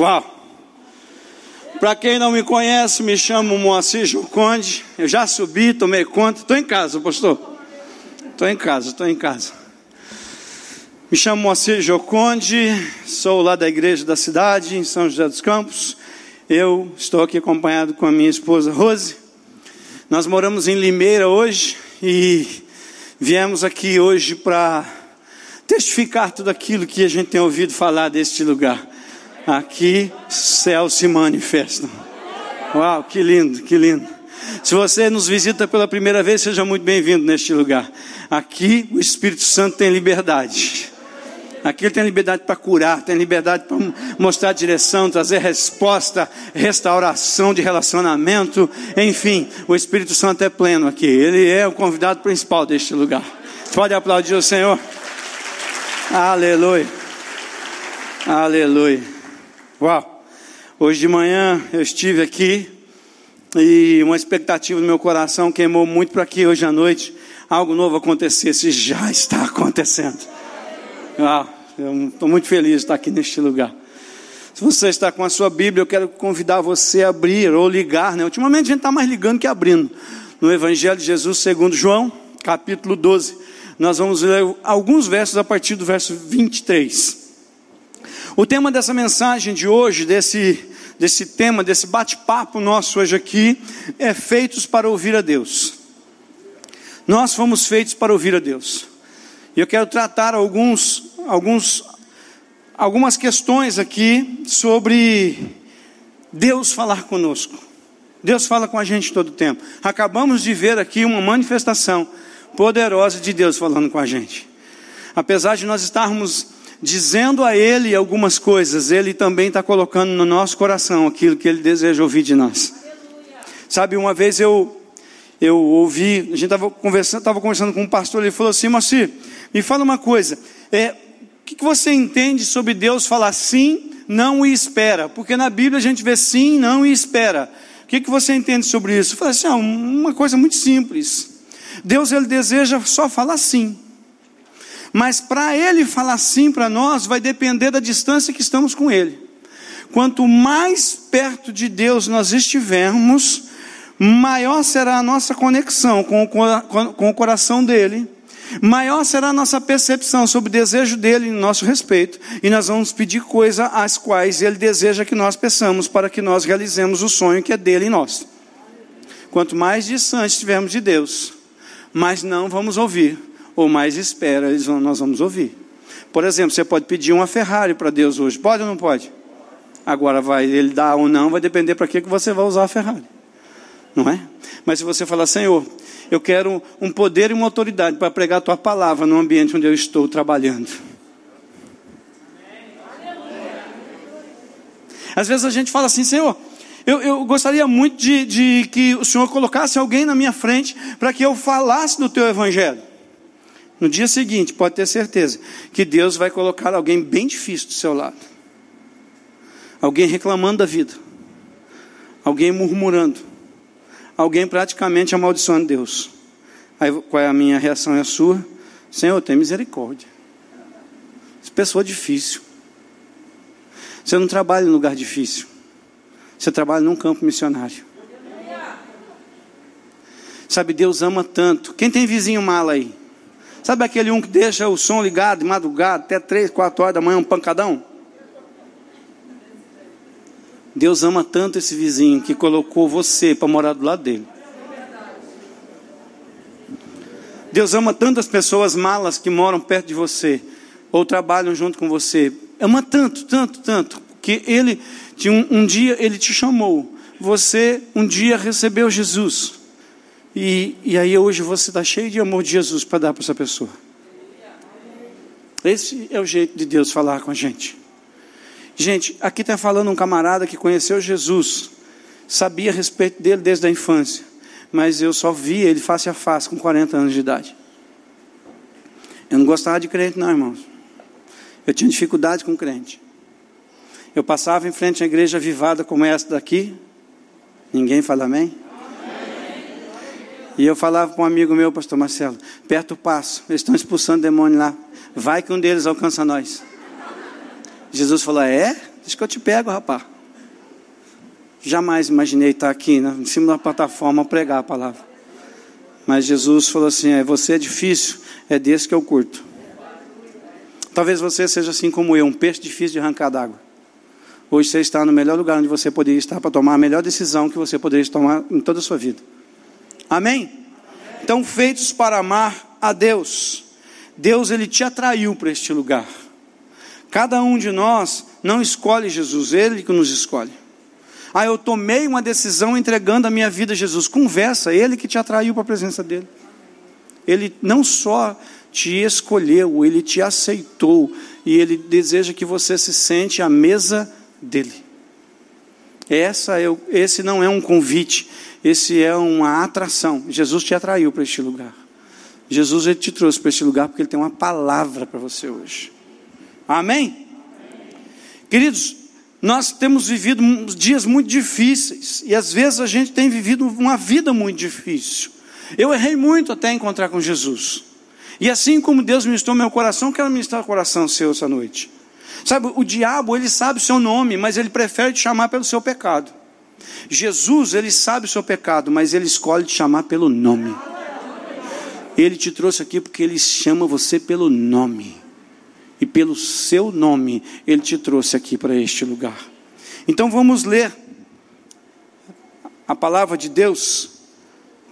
Uau! Para quem não me conhece, me chamo Moacir Joconde. Eu já subi, tomei conta. Estou em casa, pastor. Estou em casa, estou em casa. Me chamo Moacir Joconde, sou lá da igreja da cidade, em São José dos Campos. Eu estou aqui acompanhado com a minha esposa Rose. Nós moramos em Limeira hoje e viemos aqui hoje para testificar tudo aquilo que a gente tem ouvido falar deste lugar. Aqui, céu se manifesta. Uau, que lindo, que lindo. Se você nos visita pela primeira vez, seja muito bem-vindo neste lugar. Aqui, o Espírito Santo tem liberdade. Aqui ele tem liberdade para curar, tem liberdade para mostrar direção, trazer resposta, restauração de relacionamento, enfim, o Espírito Santo é pleno aqui. Ele é o convidado principal deste lugar. Pode aplaudir o Senhor. Aleluia. Aleluia. Uau! Hoje de manhã eu estive aqui e uma expectativa no meu coração queimou muito para que hoje à noite algo novo acontecesse. Já está acontecendo. Uau! Eu estou muito feliz de estar aqui neste lugar. Se você está com a sua Bíblia, eu quero convidar você a abrir ou ligar, né? Ultimamente a gente está mais ligando que abrindo. No Evangelho de Jesus, segundo João, capítulo 12. Nós vamos ler alguns versos a partir do verso 23. O tema dessa mensagem de hoje, desse, desse tema, desse bate-papo nosso hoje aqui, é feitos para ouvir a Deus. Nós fomos feitos para ouvir a Deus. E eu quero tratar alguns, alguns, algumas questões aqui sobre Deus falar conosco. Deus fala com a gente todo o tempo. Acabamos de ver aqui uma manifestação poderosa de Deus falando com a gente. Apesar de nós estarmos dizendo a Ele algumas coisas, Ele também está colocando no nosso coração aquilo que Ele deseja ouvir de nós. Sabe, uma vez eu eu ouvi, a gente estava conversando, estava conversando com um pastor, ele falou assim, Moacir, me fala uma coisa, é, o que, que você entende sobre Deus falar sim, não e espera? Porque na Bíblia a gente vê sim, não e espera. O que, que você entende sobre isso? Eu falei assim, ah, uma coisa muito simples. Deus ele deseja só falar sim. Mas para ele falar sim para nós, vai depender da distância que estamos com ele. Quanto mais perto de Deus nós estivermos, maior será a nossa conexão com o, com o coração dele, maior será a nossa percepção sobre o desejo dele em nosso respeito, e nós vamos pedir coisas às quais ele deseja que nós peçamos para que nós realizemos o sonho que é dele em nós. Quanto mais distante estivermos de Deus, mais não vamos ouvir ou mais espera, nós vamos ouvir. Por exemplo, você pode pedir uma Ferrari para Deus hoje, pode ou não pode? Agora, vai ele dar ou não, vai depender para que você vai usar a Ferrari, não é? Mas se você falar, Senhor, eu quero um poder e uma autoridade para pregar a tua palavra no ambiente onde eu estou trabalhando. Às vezes a gente fala assim, Senhor, eu, eu gostaria muito de, de que o Senhor colocasse alguém na minha frente para que eu falasse do teu evangelho. No dia seguinte, pode ter certeza que Deus vai colocar alguém bem difícil do seu lado. Alguém reclamando da vida. Alguém murmurando. Alguém praticamente amaldiçoando Deus. Aí qual é a minha reação e a sua? Senhor, tem misericórdia. Essa pessoa é difícil. Você não trabalha em lugar difícil. Você trabalha num campo missionário. Sabe, Deus ama tanto. Quem tem vizinho mala aí? Sabe aquele um que deixa o som ligado de madrugada até três, quatro horas da manhã, um pancadão? Deus ama tanto esse vizinho que colocou você para morar do lado dele. Deus ama tantas pessoas malas que moram perto de você ou trabalham junto com você. Ama tanto, tanto, tanto que ele um dia ele te chamou. Você um dia recebeu Jesus. E, e aí hoje você está cheio de amor de Jesus para dar para essa pessoa. Esse é o jeito de Deus falar com a gente. Gente, aqui está falando um camarada que conheceu Jesus, sabia a respeito dele desde a infância, mas eu só vi ele face a face com 40 anos de idade. Eu não gostava de crente, não, irmãos. Eu tinha dificuldade com crente. Eu passava em frente à igreja avivada como essa daqui. Ninguém fala amém? E eu falava para um amigo meu, pastor Marcelo, perto o passo, eles estão expulsando demônio lá. Vai que um deles alcança nós. Jesus falou: É? Acho que eu te pego, rapaz. Jamais imaginei estar aqui né, em cima da plataforma pregar a palavra. Mas Jesus falou assim: é, você é difícil, é desse que eu curto. Talvez você seja assim como eu, um peixe difícil de arrancar d'água. Hoje você está no melhor lugar onde você poderia estar para tomar a melhor decisão que você poderia tomar em toda a sua vida. Amém? Então, feitos para amar a Deus. Deus ele te atraiu para este lugar. Cada um de nós não escolhe Jesus, ele que nos escolhe. Ah, eu tomei uma decisão entregando a minha vida a Jesus. Conversa, ele que te atraiu para a presença dele. Ele não só te escolheu, ele te aceitou e ele deseja que você se sente à mesa dele. Essa é, esse não é um convite, esse é uma atração. Jesus te atraiu para este lugar. Jesus ele te trouxe para este lugar porque ele tem uma palavra para você hoje. Amém? Queridos, nós temos vivido dias muito difíceis e às vezes a gente tem vivido uma vida muito difícil. Eu errei muito até encontrar com Jesus. E assim como Deus ministrou meu coração, quero ministrar o coração seu essa noite. Sabe, o diabo, ele sabe o seu nome, mas ele prefere te chamar pelo seu pecado. Jesus, ele sabe o seu pecado, mas ele escolhe te chamar pelo nome. Ele te trouxe aqui porque ele chama você pelo nome. E pelo seu nome, ele te trouxe aqui para este lugar. Então vamos ler a palavra de Deus,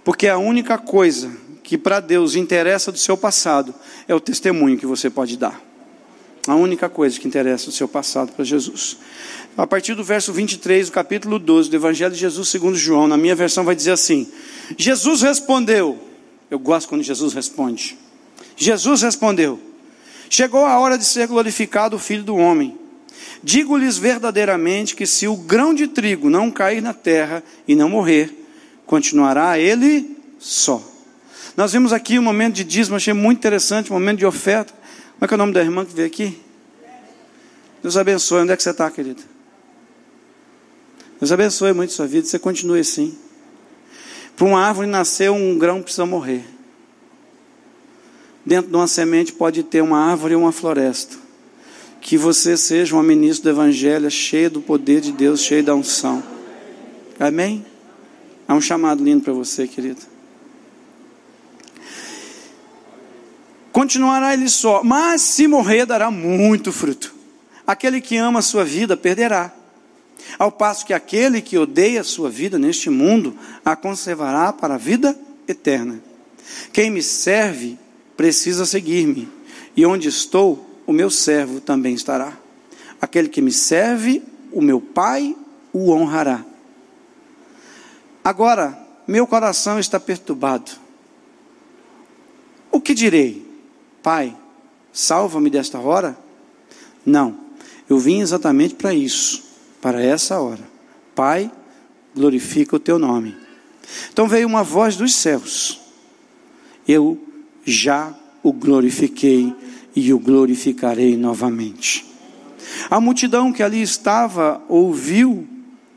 porque a única coisa que para Deus interessa do seu passado é o testemunho que você pode dar. A única coisa que interessa do seu passado para Jesus. A partir do verso 23 do capítulo 12 do Evangelho de Jesus segundo João, na minha versão vai dizer assim: Jesus respondeu. Eu gosto quando Jesus responde. Jesus respondeu: Chegou a hora de ser glorificado o Filho do homem. Digo-lhes verdadeiramente que se o grão de trigo não cair na terra e não morrer, continuará ele só. Nós vimos aqui um momento de dízimo, achei muito interessante, um momento de oferta. Como é que é o nome da irmã que veio aqui? Deus abençoe. Onde é que você está, querida? Deus abençoe muito a sua vida. Você continue assim. Para uma árvore nascer, um grão precisa morrer. Dentro de uma semente pode ter uma árvore e uma floresta. Que você seja uma ministra do Evangelho, cheia do poder de Deus, cheia da unção. Amém? Há um chamado lindo para você, querido. Continuará ele só, mas se morrer, dará muito fruto. Aquele que ama a sua vida perderá. Ao passo que aquele que odeia a sua vida neste mundo a conservará para a vida eterna. Quem me serve precisa seguir-me, e onde estou, o meu servo também estará. Aquele que me serve, o meu Pai o honrará. Agora, meu coração está perturbado. O que direi? Pai, salva-me desta hora? Não, eu vim exatamente para isso, para essa hora. Pai, glorifica o teu nome. Então veio uma voz dos céus. Eu já o glorifiquei e o glorificarei novamente. A multidão que ali estava ouviu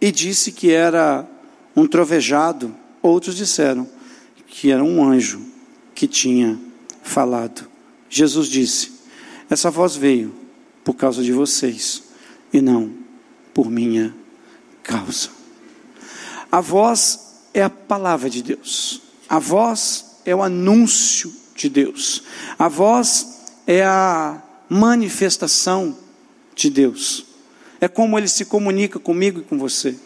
e disse que era um trovejado. Outros disseram que era um anjo que tinha falado. Jesus disse: Essa voz veio por causa de vocês e não por minha causa. A voz é a palavra de Deus. A voz é o anúncio de Deus. A voz é a manifestação de Deus. É como ele se comunica comigo e com você.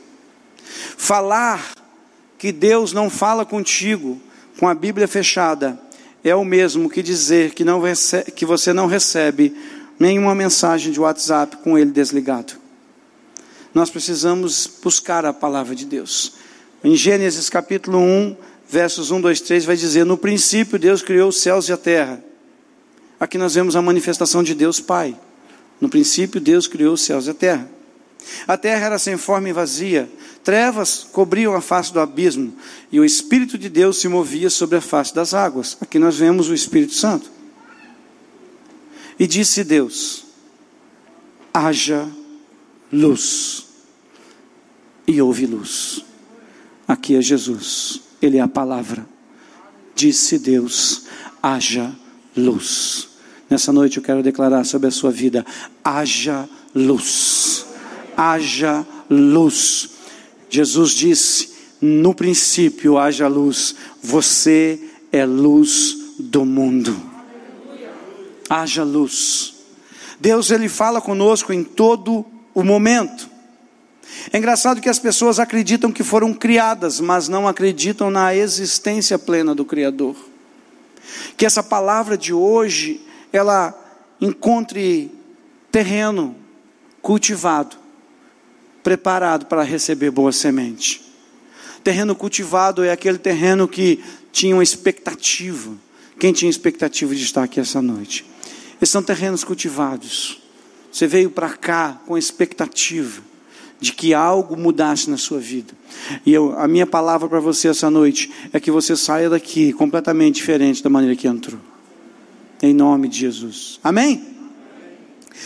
Falar que Deus não fala contigo com a Bíblia fechada é o mesmo que dizer que, não recebe, que você não recebe nenhuma mensagem de WhatsApp com ele desligado. Nós precisamos buscar a palavra de Deus. Em Gênesis capítulo 1, versos 1, 2, 3, vai dizer: No princípio Deus criou os céus e a terra. Aqui nós vemos a manifestação de Deus Pai. No princípio Deus criou os céus e a terra. A terra era sem forma e vazia, trevas cobriam a face do abismo, e o Espírito de Deus se movia sobre a face das águas. Aqui nós vemos o Espírito Santo. E disse Deus: haja luz. E houve luz. Aqui é Jesus, Ele é a palavra. Disse Deus: haja luz. Nessa noite eu quero declarar sobre a sua vida: haja luz haja luz. Jesus disse: no princípio haja luz, você é luz do mundo. Haja luz. Deus ele fala conosco em todo o momento. É engraçado que as pessoas acreditam que foram criadas, mas não acreditam na existência plena do Criador. Que essa palavra de hoje, ela encontre terreno cultivado, preparado para receber boa semente. Terreno cultivado é aquele terreno que tinha uma expectativa. Quem tinha expectativa de estar aqui essa noite? Esses são terrenos cultivados. Você veio para cá com expectativa de que algo mudasse na sua vida. E eu, a minha palavra para você essa noite é que você saia daqui completamente diferente da maneira que entrou. Em nome de Jesus. Amém?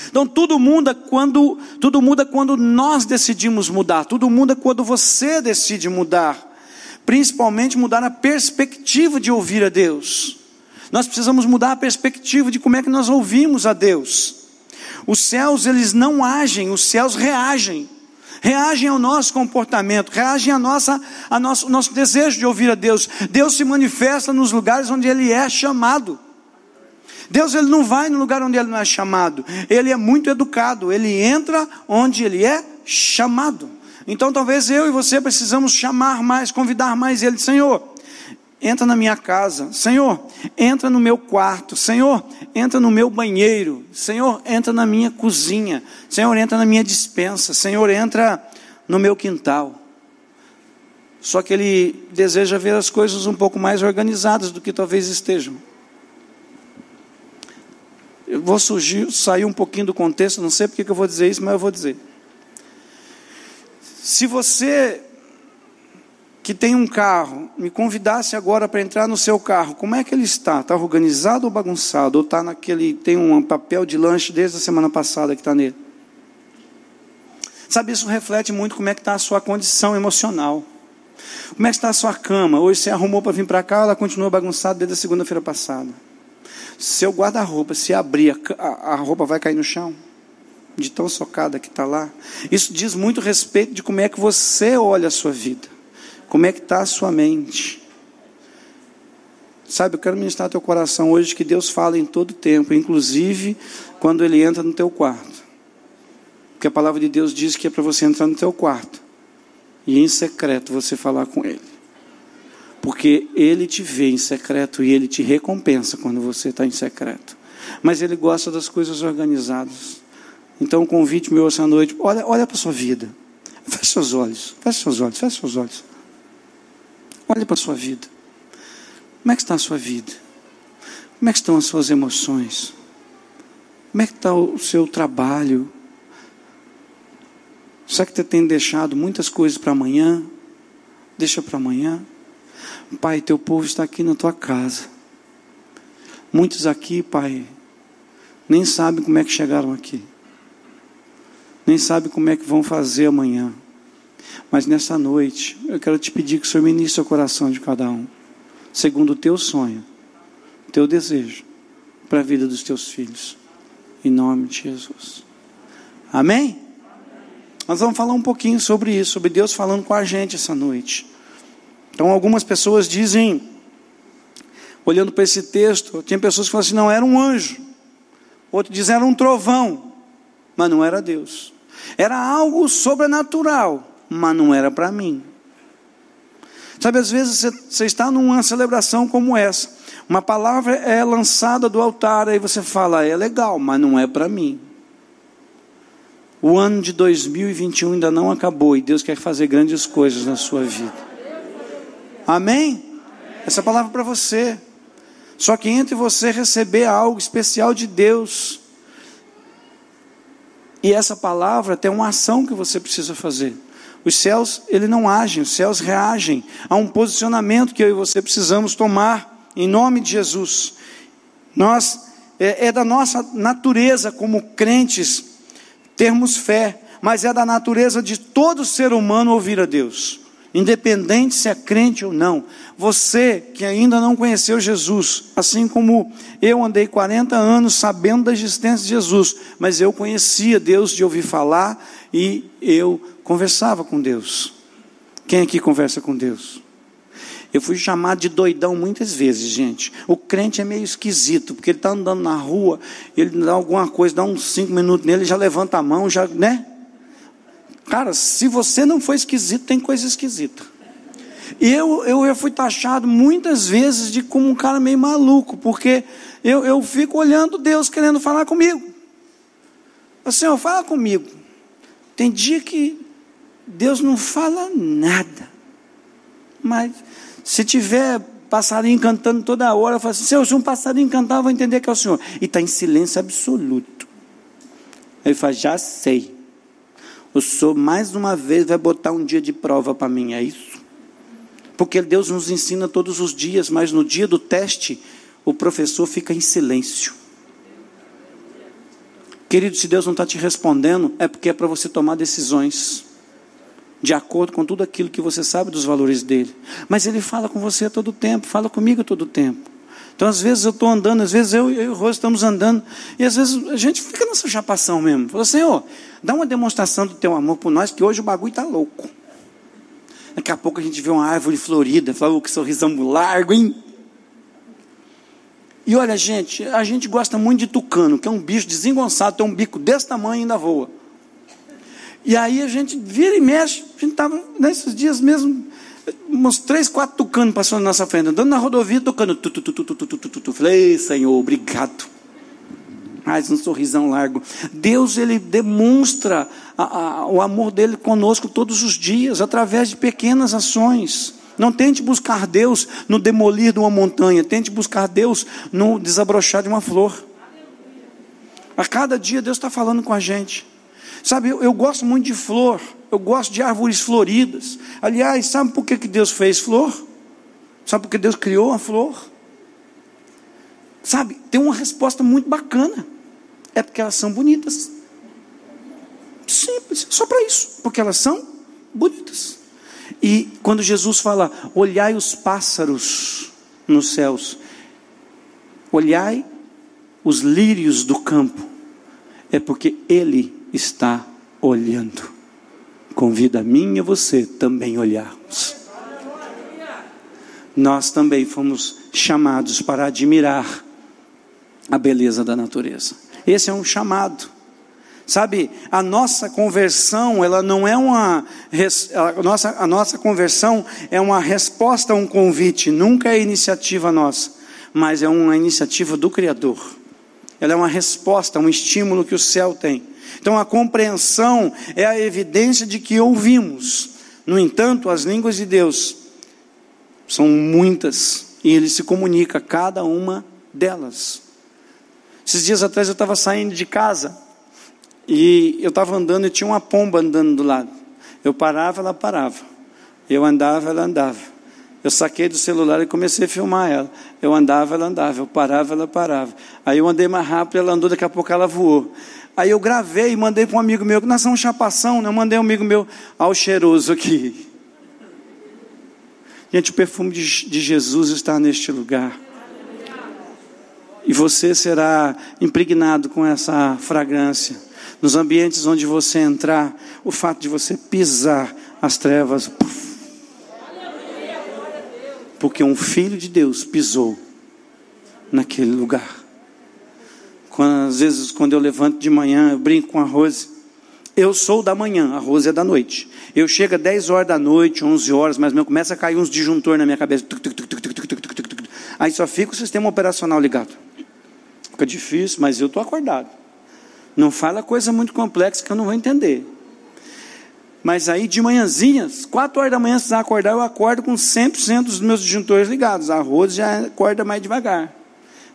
Então tudo muda quando tudo muda quando nós decidimos mudar. Tudo muda quando você decide mudar. Principalmente mudar a perspectiva de ouvir a Deus. Nós precisamos mudar a perspectiva de como é que nós ouvimos a Deus. Os céus, eles não agem, os céus reagem reagem ao nosso comportamento, reagem ao nossa, a nosso, nosso desejo de ouvir a Deus. Deus se manifesta nos lugares onde Ele é chamado. Deus ele não vai no lugar onde ele não é chamado. Ele é muito educado. Ele entra onde ele é chamado. Então talvez eu e você precisamos chamar mais, convidar mais ele, Senhor. Entra na minha casa, Senhor, entra no meu quarto, Senhor, entra no meu banheiro, Senhor, entra na minha cozinha, Senhor, entra na minha dispensa, Senhor, entra no meu quintal. Só que ele deseja ver as coisas um pouco mais organizadas do que talvez estejam. Eu vou surgir, sair um pouquinho do contexto, não sei porque que eu vou dizer isso, mas eu vou dizer. Se você que tem um carro me convidasse agora para entrar no seu carro, como é que ele está? Está organizado ou bagunçado? Ou está naquele. tem um papel de lanche desde a semana passada que está nele? Sabe, isso reflete muito como é que está a sua condição emocional. Como é que está a sua cama? Hoje você arrumou para vir para cá, ela continua bagunçada desde a segunda-feira passada. Seu guarda-roupa, se abrir, a, a roupa vai cair no chão de tão socada que está lá. Isso diz muito respeito de como é que você olha a sua vida, como é que está a sua mente. Sabe, eu quero ministrar teu coração hoje que Deus fala em todo tempo, inclusive quando Ele entra no teu quarto. Porque a palavra de Deus diz que é para você entrar no teu quarto e em secreto você falar com Ele. Porque Ele te vê em secreto e Ele te recompensa quando você está em secreto. Mas Ele gosta das coisas organizadas. Então, um convite meu essa noite: olha, olha para a sua vida. Feche seus olhos, feche seus olhos, feche seus olhos. Olha para a sua vida. Como é que está a sua vida? Como é que estão as suas emoções? Como é que está o seu trabalho? Será que você tem deixado muitas coisas para amanhã? Deixa para amanhã. Pai, teu povo está aqui na tua casa. Muitos aqui, Pai, nem sabem como é que chegaram aqui. Nem sabem como é que vão fazer amanhã. Mas nessa noite, eu quero te pedir que o Senhor ministre o coração de cada um, segundo o teu sonho, o teu desejo para a vida dos teus filhos. Em nome de Jesus. Amém? Nós vamos falar um pouquinho sobre isso, sobre Deus falando com a gente essa noite. Então, algumas pessoas dizem, olhando para esse texto, tem pessoas que falam assim: não, era um anjo. Outros dizem, era um trovão. Mas não era Deus. Era algo sobrenatural, mas não era para mim. Sabe, às vezes você está numa celebração como essa. Uma palavra é lançada do altar, aí você fala, é legal, mas não é para mim. O ano de 2021 ainda não acabou e Deus quer fazer grandes coisas na sua vida. Amém? Essa palavra é para você. Só que entre você receber algo especial de Deus e essa palavra tem uma ação que você precisa fazer. Os céus, ele não agem, os céus reagem a um posicionamento que eu e você precisamos tomar em nome de Jesus. Nós é, é da nossa natureza como crentes termos fé, mas é da natureza de todo ser humano ouvir a Deus. Independente se é crente ou não. Você que ainda não conheceu Jesus, assim como eu andei 40 anos sabendo da existência de Jesus, mas eu conhecia Deus de ouvir falar e eu conversava com Deus. Quem aqui conversa com Deus? Eu fui chamado de doidão muitas vezes, gente. O crente é meio esquisito, porque ele está andando na rua, ele dá alguma coisa, dá uns cinco minutos nele, já levanta a mão, já, né? Cara, se você não for esquisito, tem coisa esquisita. E eu, eu, eu fui taxado muitas vezes de como um cara meio maluco, porque eu, eu fico olhando Deus querendo falar comigo. Senhor, fala comigo. Tem dia que Deus não fala nada. Mas se tiver passarinho cantando toda hora, eu falo assim, Senhor, se um passarinho cantar, eu vou entender que é o Senhor. E está em silêncio absoluto. Ele fala, já sei. O Senhor mais uma vez vai botar um dia de prova para mim, é isso? Porque Deus nos ensina todos os dias, mas no dia do teste, o professor fica em silêncio. Querido, se Deus não está te respondendo, é porque é para você tomar decisões de acordo com tudo aquilo que você sabe dos valores dele. Mas ele fala com você a todo tempo, fala comigo a todo tempo. Então, às vezes eu estou andando, às vezes eu, eu e o Rose estamos andando, e às vezes a gente fica nessa chapação mesmo. Fala, Senhor, dá uma demonstração do teu amor por nós, que hoje o bagulho está louco. Daqui a pouco a gente vê uma árvore florida, fala, oh, que sorrisão largo, hein? E olha, gente, a gente gosta muito de tucano, que é um bicho desengonçado, tem um bico desse tamanho e ainda voa. E aí a gente vira e mexe, a gente estava nesses dias mesmo, uns três, quatro tucanos passando na nossa frente, andando na rodovia, tocando. Tu, tu, tu, tu, tu, tu, tu, tu. Falei, Senhor, obrigado. Mais um sorrisão largo. Deus, ele demonstra a, a, o amor dele conosco todos os dias, através de pequenas ações. Não tente buscar Deus no demolir de uma montanha, tente buscar Deus no desabrochar de uma flor. A cada dia Deus está falando com a gente. Sabe, eu, eu, gosto muito de flor, eu gosto de árvores floridas. Aliás, sabe por que, que Deus fez flor? Sabe por que Deus criou a flor? Sabe, tem uma resposta muito bacana. É porque elas são bonitas. Simples, só para isso, porque elas são bonitas. E quando Jesus fala, olhai os pássaros nos céus, olhai os lírios do campo, é porque Ele está olhando. Convida a mim e você também olharmos. Nós também fomos chamados para admirar a beleza da natureza. Esse é um chamado. Sabe, a nossa conversão, ela não é uma a nossa, a nossa conversão é uma resposta a um convite, nunca é iniciativa nossa, mas é uma iniciativa do Criador. Ela é uma resposta, um estímulo que o céu tem. Então a compreensão é a evidência de que ouvimos. No entanto, as línguas de Deus são muitas e ele se comunica cada uma delas. Esses dias atrás eu estava saindo de casa e eu estava andando e tinha uma pomba andando do lado. Eu parava, ela parava. Eu andava, ela andava. Eu saquei do celular e comecei a filmar ela. Eu andava, ela andava. Eu parava, ela parava. Aí eu andei mais rápido, ela andou, daqui a pouco ela voou. Aí eu gravei e mandei para um amigo meu, que nós somos chapação, né? eu mandei um amigo meu ao cheiroso aqui. Gente, o perfume de, de Jesus está neste lugar. E você será impregnado com essa fragrância. Nos ambientes onde você entrar, o fato de você pisar as trevas. Puff, porque um filho de Deus pisou naquele lugar. Quando, às vezes, quando eu levanto de manhã, eu brinco com a Rose. Eu sou da manhã, a Rose é da noite. Eu chego às 10 horas da noite, 11 horas, mas meu começa a cair uns disjuntor na minha cabeça. Aí só fica o sistema operacional ligado. Fica difícil, mas eu estou acordado. Não fala coisa muito complexa que eu não vou entender. Mas aí de manhãzinhas, 4 horas da manhã, se acordar, eu acordo com 100% dos meus disjuntores ligados. A Rose já acorda mais devagar.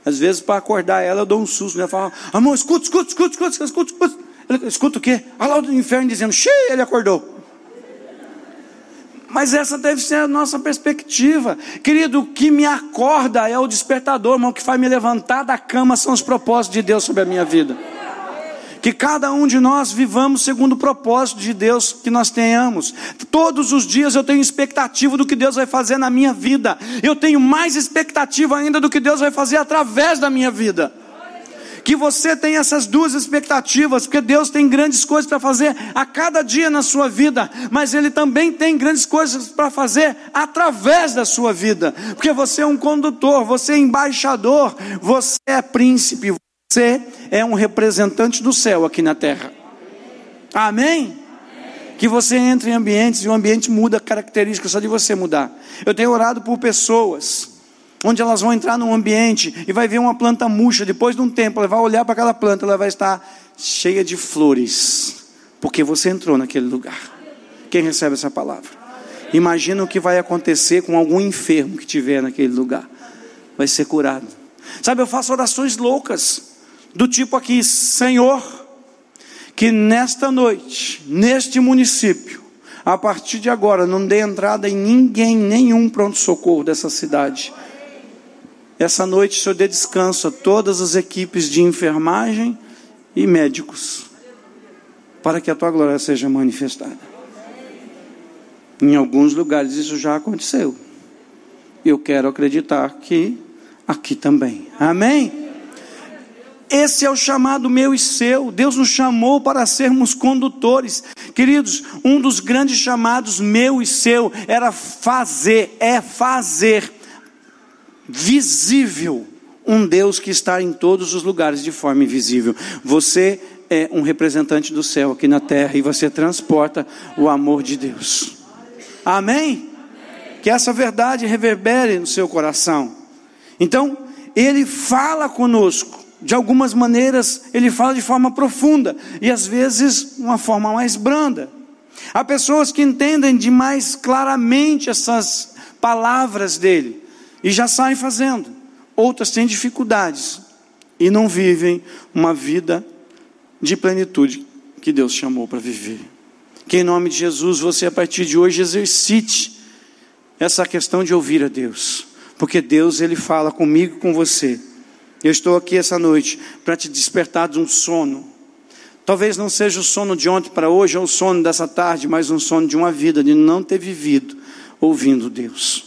Às vezes, para acordar ela, eu dou um susto. Ela fala, amor, escuta, escuta, escuta, escuta, escuta, escuta. Escuta o quê? Olha lá o inferno dizendo, xiii, ele acordou. Mas essa deve ser a nossa perspectiva. Querido, o que me acorda é o despertador, irmão, o que faz me levantar da cama são os propósitos de Deus sobre a minha vida que cada um de nós vivamos segundo o propósito de Deus que nós tenhamos. Todos os dias eu tenho expectativa do que Deus vai fazer na minha vida. Eu tenho mais expectativa ainda do que Deus vai fazer através da minha vida. Que você tenha essas duas expectativas, porque Deus tem grandes coisas para fazer a cada dia na sua vida, mas Ele também tem grandes coisas para fazer através da sua vida, porque você é um condutor, você é embaixador, você é príncipe, você é um representante do céu aqui na terra. Amém? Que você entre em ambientes e o ambiente muda características só de você mudar. Eu tenho orado por pessoas onde elas vão entrar num ambiente e vai ver uma planta murcha, depois de um tempo, ela vai olhar para aquela planta, ela vai estar cheia de flores, porque você entrou naquele lugar. Quem recebe essa palavra? Imagina o que vai acontecer com algum enfermo que tiver naquele lugar. Vai ser curado. Sabe, eu faço orações loucas, do tipo aqui, Senhor, que nesta noite, neste município, a partir de agora, não dê entrada em ninguém, nenhum pronto-socorro dessa cidade essa noite Senhor dê descanso a todas as equipes de enfermagem e médicos, para que a tua glória seja manifestada. Em alguns lugares isso já aconteceu. Eu quero acreditar que aqui também. Amém? Esse é o chamado meu e seu. Deus nos chamou para sermos condutores. Queridos, um dos grandes chamados meu e seu era fazer, é fazer visível um Deus que está em todos os lugares de forma invisível. Você é um representante do céu aqui na terra e você transporta o amor de Deus. Amém? Que essa verdade reverbere no seu coração. Então, ele fala conosco. De algumas maneiras, ele fala de forma profunda e às vezes uma forma mais branda. Há pessoas que entendem de mais claramente essas palavras dele e já saem fazendo. Outras têm dificuldades e não vivem uma vida de plenitude que Deus chamou para viver. Que em nome de Jesus você a partir de hoje exercite essa questão de ouvir a Deus, porque Deus ele fala comigo, com você. Eu estou aqui essa noite para te despertar de um sono. Talvez não seja o sono de ontem para hoje ou o sono dessa tarde, mas um sono de uma vida de não ter vivido ouvindo Deus.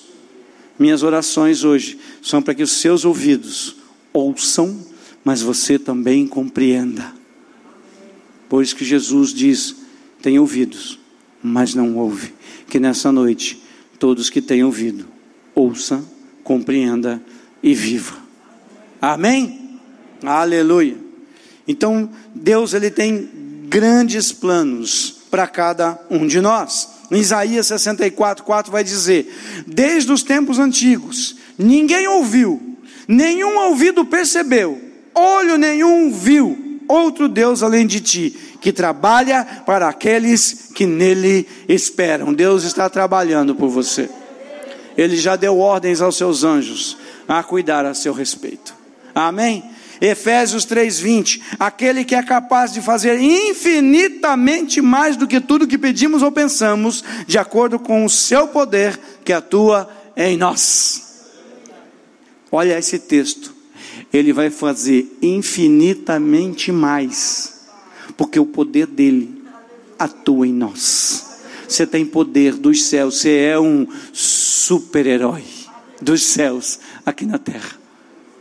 Minhas orações hoje são para que os seus ouvidos ouçam, mas você também compreenda. Por isso que Jesus diz: tem ouvidos, mas não ouve. Que nessa noite, todos que têm ouvido, ouça, compreenda e viva. Amém? Aleluia. Então, Deus ele tem grandes planos para cada um de nós. Em Isaías 64, 4 vai dizer: Desde os tempos antigos, ninguém ouviu, nenhum ouvido percebeu, olho nenhum viu outro Deus além de ti, que trabalha para aqueles que nele esperam. Deus está trabalhando por você. Ele já deu ordens aos seus anjos a cuidar a seu respeito. Amém? Efésios 3:20, aquele que é capaz de fazer infinitamente mais do que tudo que pedimos ou pensamos, de acordo com o seu poder que atua em nós. Olha esse texto. Ele vai fazer infinitamente mais, porque o poder dele atua em nós. Você tem poder dos céus, você é um super-herói dos céus aqui na terra.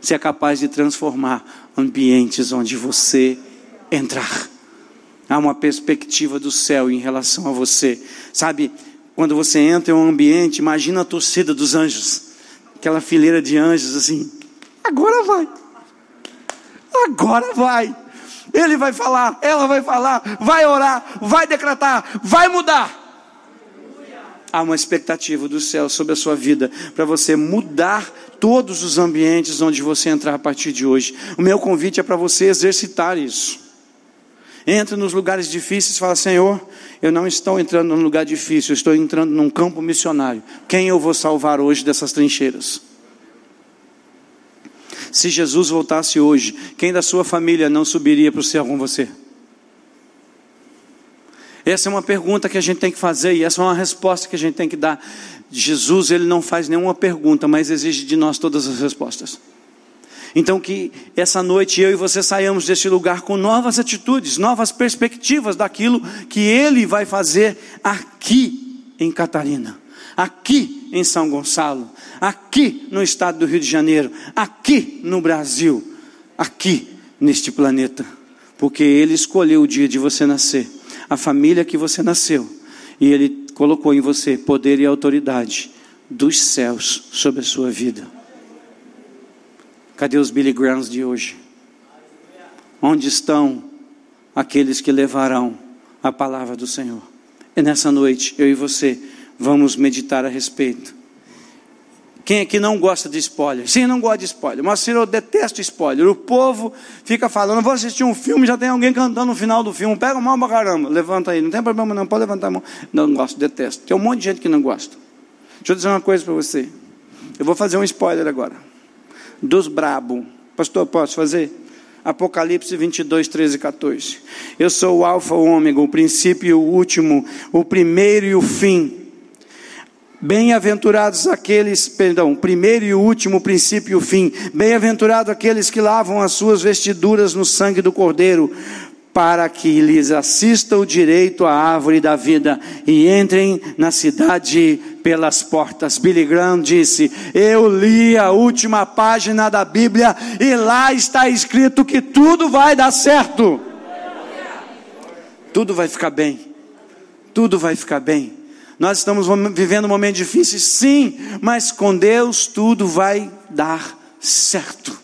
Você é capaz de transformar ambientes onde você entrar. Há uma perspectiva do céu em relação a você. Sabe, quando você entra em um ambiente, imagina a torcida dos anjos. Aquela fileira de anjos assim. Agora vai. Agora vai. Ele vai falar, ela vai falar, vai orar, vai decretar, vai mudar. Há uma expectativa do céu sobre a sua vida para você mudar todos os ambientes onde você entrar a partir de hoje. O meu convite é para você exercitar isso. Entra nos lugares difíceis e fala: Senhor, eu não estou entrando num lugar difícil, eu estou entrando num campo missionário. Quem eu vou salvar hoje dessas trincheiras? Se Jesus voltasse hoje, quem da sua família não subiria para o céu com você? Essa é uma pergunta que a gente tem que fazer e essa é uma resposta que a gente tem que dar. Jesus, ele não faz nenhuma pergunta, mas exige de nós todas as respostas. Então, que essa noite eu e você saiamos deste lugar com novas atitudes, novas perspectivas daquilo que Ele vai fazer aqui em Catarina, aqui em São Gonçalo, aqui no estado do Rio de Janeiro, aqui no Brasil, aqui neste planeta, porque Ele escolheu o dia de você nascer, a família que você nasceu, e Ele colocou em você poder e autoridade dos céus sobre a sua vida. Cadê os Billy Grahams de hoje? Onde estão aqueles que levarão a palavra do Senhor? E nessa noite, eu e você vamos meditar a respeito. Quem aqui não gosta de spoiler? Sim, não gosta de spoiler. Mas eu detesto spoiler. O povo fica falando, vou assistir um filme, já tem alguém cantando no final do filme. Pega mal pra caramba. Levanta aí. Não tem problema não, pode levantar a mão. Não, não gosto, detesto. Tem um monte de gente que não gosta. Deixa eu dizer uma coisa para você. Eu vou fazer um spoiler agora dos brabo. Pastor, posso fazer? Apocalipse 22, 13 e 14. Eu sou o Alfa, o Ômega, o princípio e o último, o primeiro e o fim. Bem-aventurados aqueles, perdão, primeiro e último, princípio e o fim. Bem-aventurados aqueles que lavam as suas vestiduras no sangue do Cordeiro, para que lhes assista o direito à árvore da vida e entrem na cidade pelas portas. Billy Graham disse: Eu li a última página da Bíblia e lá está escrito que tudo vai dar certo. Tudo vai ficar bem. Tudo vai ficar bem. Nós estamos vivendo um momento difícil, sim, mas com Deus tudo vai dar certo.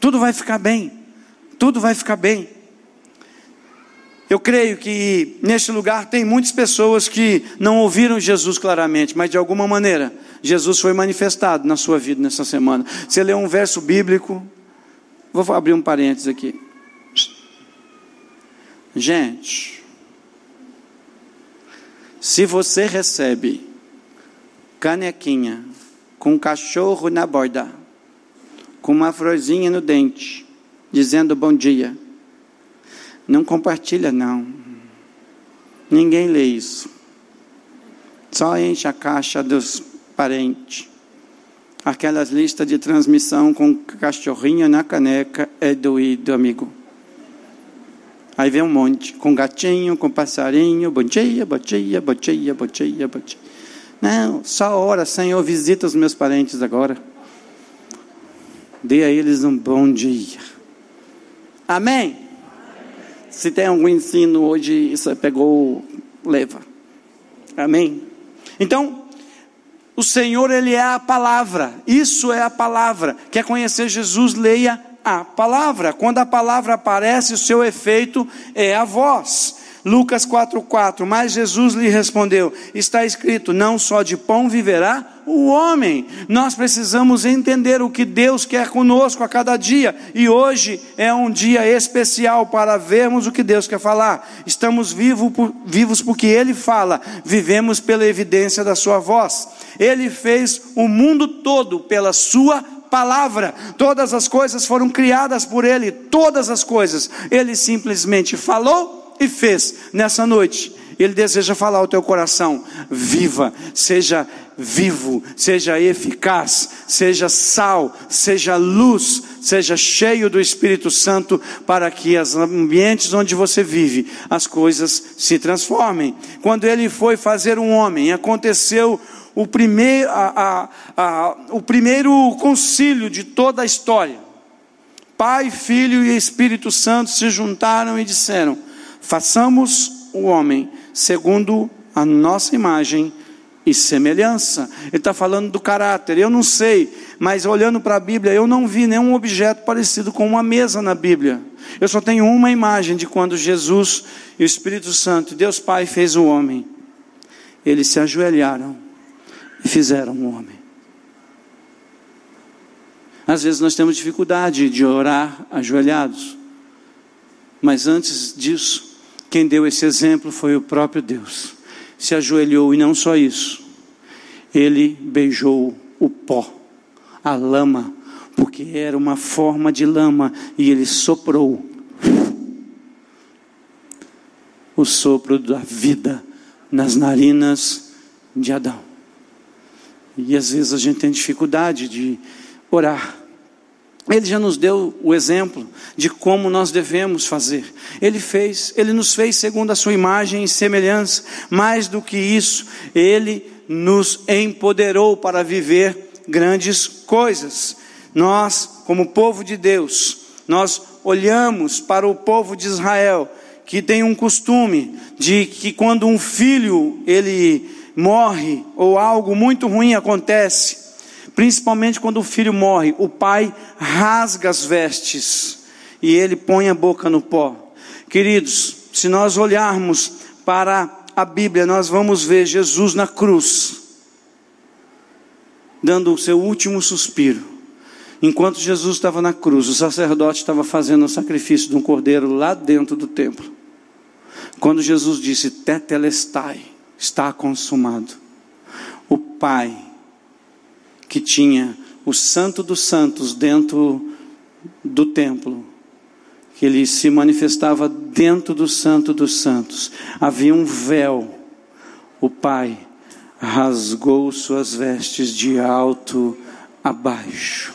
Tudo vai ficar bem. Tudo vai ficar bem. Eu creio que neste lugar tem muitas pessoas que não ouviram Jesus claramente, mas de alguma maneira Jesus foi manifestado na sua vida nessa semana. Você lê um verso bíblico, vou abrir um parênteses aqui. Gente, se você recebe canequinha com cachorro na borda, com uma florzinha no dente, dizendo bom dia, não compartilha, não. Ninguém lê isso. Só enche a caixa dos parentes. Aquelas listas de transmissão com cachorrinho na caneca é doído, amigo. Aí vem um monte, com gatinho, com passarinho, bom dia, bom dia, bom dia, bom dia, bom dia. Não, só hora, Senhor, visita os meus parentes agora. Dê a eles um bom dia. Amém? Se tem algum ensino hoje, isso pegou, leva. Amém? Então, o Senhor, Ele é a palavra, isso é a palavra. Quer conhecer Jesus, leia a palavra. Quando a palavra aparece, o seu efeito é a voz. Lucas 4,4. Mas Jesus lhe respondeu: Está escrito, não só de pão viverá o homem. Nós precisamos entender o que Deus quer conosco a cada dia. E hoje é um dia especial para vermos o que Deus quer falar. Estamos vivos, por, vivos porque Ele fala, vivemos pela evidência da Sua voz. Ele fez o mundo todo pela Sua palavra. Todas as coisas foram criadas por Ele, todas as coisas. Ele simplesmente falou e fez nessa noite. Ele deseja falar ao teu coração: viva, seja vivo, seja eficaz, seja sal, seja luz, seja cheio do Espírito Santo, para que os ambientes onde você vive, as coisas se transformem. Quando ele foi fazer um homem, aconteceu o primeiro, a, a, a, o primeiro concílio de toda a história. Pai, Filho e Espírito Santo se juntaram e disseram: Façamos o homem segundo a nossa imagem e semelhança. Ele está falando do caráter. Eu não sei, mas olhando para a Bíblia, eu não vi nenhum objeto parecido com uma mesa na Bíblia. Eu só tenho uma imagem de quando Jesus e o Espírito Santo, Deus Pai, fez o homem. Eles se ajoelharam e fizeram o homem. Às vezes nós temos dificuldade de orar ajoelhados, mas antes disso, quem deu esse exemplo foi o próprio Deus. Se ajoelhou e não só isso, ele beijou o pó, a lama, porque era uma forma de lama e ele soprou o sopro da vida nas narinas de Adão. E às vezes a gente tem dificuldade de orar. Ele já nos deu o exemplo de como nós devemos fazer. Ele fez, ele nos fez segundo a sua imagem e semelhança. Mais do que isso, ele nos empoderou para viver grandes coisas. Nós, como povo de Deus, nós olhamos para o povo de Israel, que tem um costume de que quando um filho ele morre ou algo muito ruim acontece, principalmente quando o filho morre, o pai rasga as vestes e ele põe a boca no pó. Queridos, se nós olharmos para a Bíblia, nós vamos ver Jesus na cruz, dando o seu último suspiro. Enquanto Jesus estava na cruz, o sacerdote estava fazendo o sacrifício de um cordeiro lá dentro do templo. Quando Jesus disse, Tetelestai, está consumado. O Pai, que tinha o Santo dos Santos dentro do templo, que ele se manifestava dentro do Santo dos Santos, havia um véu. O Pai rasgou suas vestes de alto a baixo.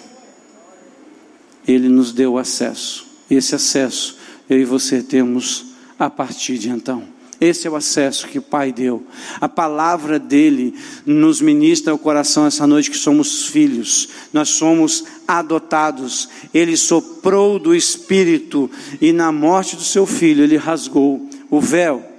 Ele nos deu acesso. Esse acesso eu e você temos a partir de então. Esse é o acesso que o Pai deu. A palavra dele nos ministra ao coração essa noite que somos filhos, nós somos adotados. Ele soprou do Espírito e na morte do seu filho ele rasgou o véu.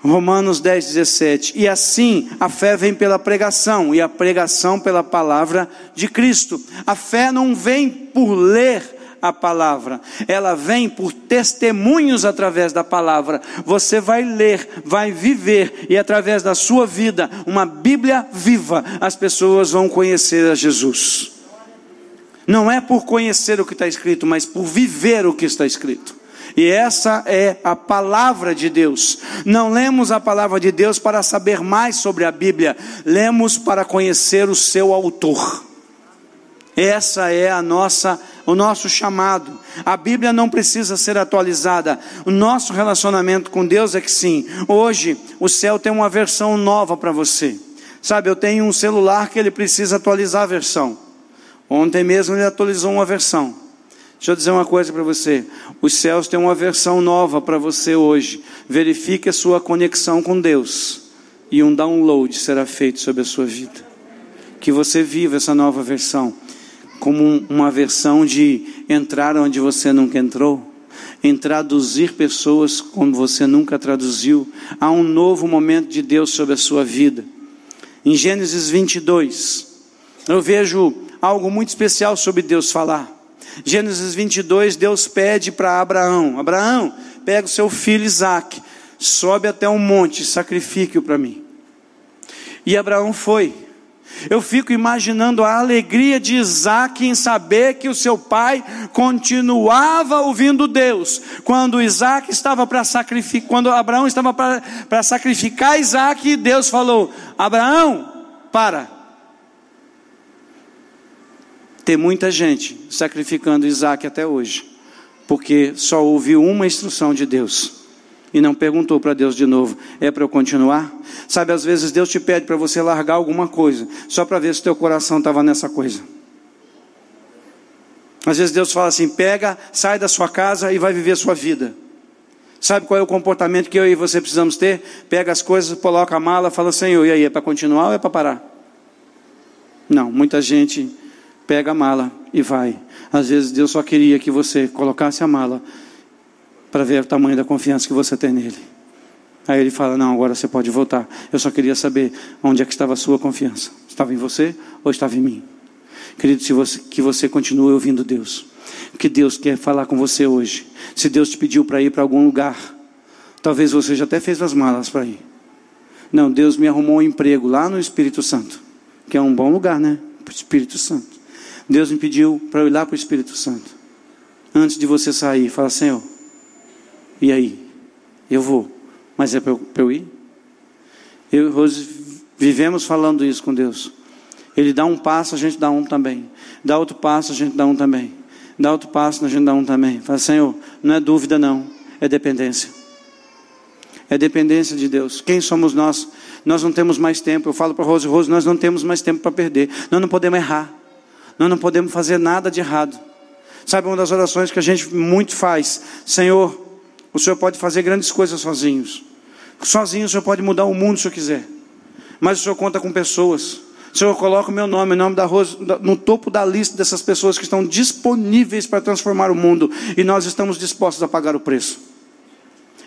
Romanos 10, 17. E assim a fé vem pela pregação, e a pregação pela palavra de Cristo. A fé não vem por ler a palavra, ela vem por testemunhos através da palavra. Você vai ler, vai viver, e através da sua vida, uma Bíblia viva, as pessoas vão conhecer a Jesus. Não é por conhecer o que está escrito, mas por viver o que está escrito. E essa é a palavra de Deus. Não lemos a palavra de Deus para saber mais sobre a Bíblia, lemos para conhecer o seu autor. Essa é a nossa o nosso chamado. A Bíblia não precisa ser atualizada. O nosso relacionamento com Deus é que sim. Hoje o céu tem uma versão nova para você. Sabe, eu tenho um celular que ele precisa atualizar a versão. Ontem mesmo ele atualizou uma versão. Deixa eu dizer uma coisa para você. Os céus têm uma versão nova para você hoje. Verifique a sua conexão com Deus. E um download será feito sobre a sua vida. Que você viva essa nova versão como uma versão de entrar onde você nunca entrou, em traduzir pessoas como você nunca traduziu. Há um novo momento de Deus sobre a sua vida. Em Gênesis 22, eu vejo algo muito especial sobre Deus falar. Gênesis 22, Deus pede para Abraão: Abraão, pega o seu filho Isaac, sobe até um monte, sacrifique-o para mim. E Abraão foi. Eu fico imaginando a alegria de Isaac em saber que o seu pai continuava ouvindo Deus. Quando Isaac estava para sacrificar, quando Abraão estava para sacrificar Isaac, Deus falou: Abraão, para. Tem muita gente sacrificando Isaac até hoje, porque só ouviu uma instrução de Deus e não perguntou para Deus de novo: é para eu continuar? Sabe, às vezes Deus te pede para você largar alguma coisa, só para ver se teu coração estava nessa coisa. Às vezes Deus fala assim: pega, sai da sua casa e vai viver sua vida. Sabe qual é o comportamento que eu e você precisamos ter? Pega as coisas, coloca a mala, fala: Senhor, e aí, é para continuar ou é para parar? Não, muita gente pega a mala e vai. Às vezes Deus só queria que você colocasse a mala para ver o tamanho da confiança que você tem nele. Aí ele fala: Não, agora você pode voltar. Eu só queria saber onde é que estava a sua confiança. Estava em você ou estava em mim? Querido, se você, que você continue ouvindo Deus. Que Deus quer falar com você hoje. Se Deus te pediu para ir para algum lugar, talvez você já até fez as malas para ir. Não, Deus me arrumou um emprego lá no Espírito Santo, que é um bom lugar, né? Espírito Santo. Deus me pediu para ir lá para o Espírito Santo. Antes de você sair, fala, Senhor, e aí? Eu vou. Mas é para eu, eu ir? Eu Rose vivemos falando isso com Deus. Ele dá um passo, a gente dá um também. Dá outro passo, a gente dá um também. Dá outro passo, a gente dá um também. Fala, Senhor, não é dúvida não, é dependência. É dependência de Deus. Quem somos nós? Nós não temos mais tempo. Eu falo para Rose, Rose, nós não temos mais tempo para perder. Nós não podemos errar. Nós não podemos fazer nada de errado. Sabe uma das orações que a gente muito faz? Senhor, o Senhor pode fazer grandes coisas sozinhos. Sozinho o Senhor pode mudar o mundo se o quiser. Mas o Senhor conta com pessoas. O Senhor coloca o meu nome, o nome da Rose, no topo da lista dessas pessoas que estão disponíveis para transformar o mundo. E nós estamos dispostos a pagar o preço.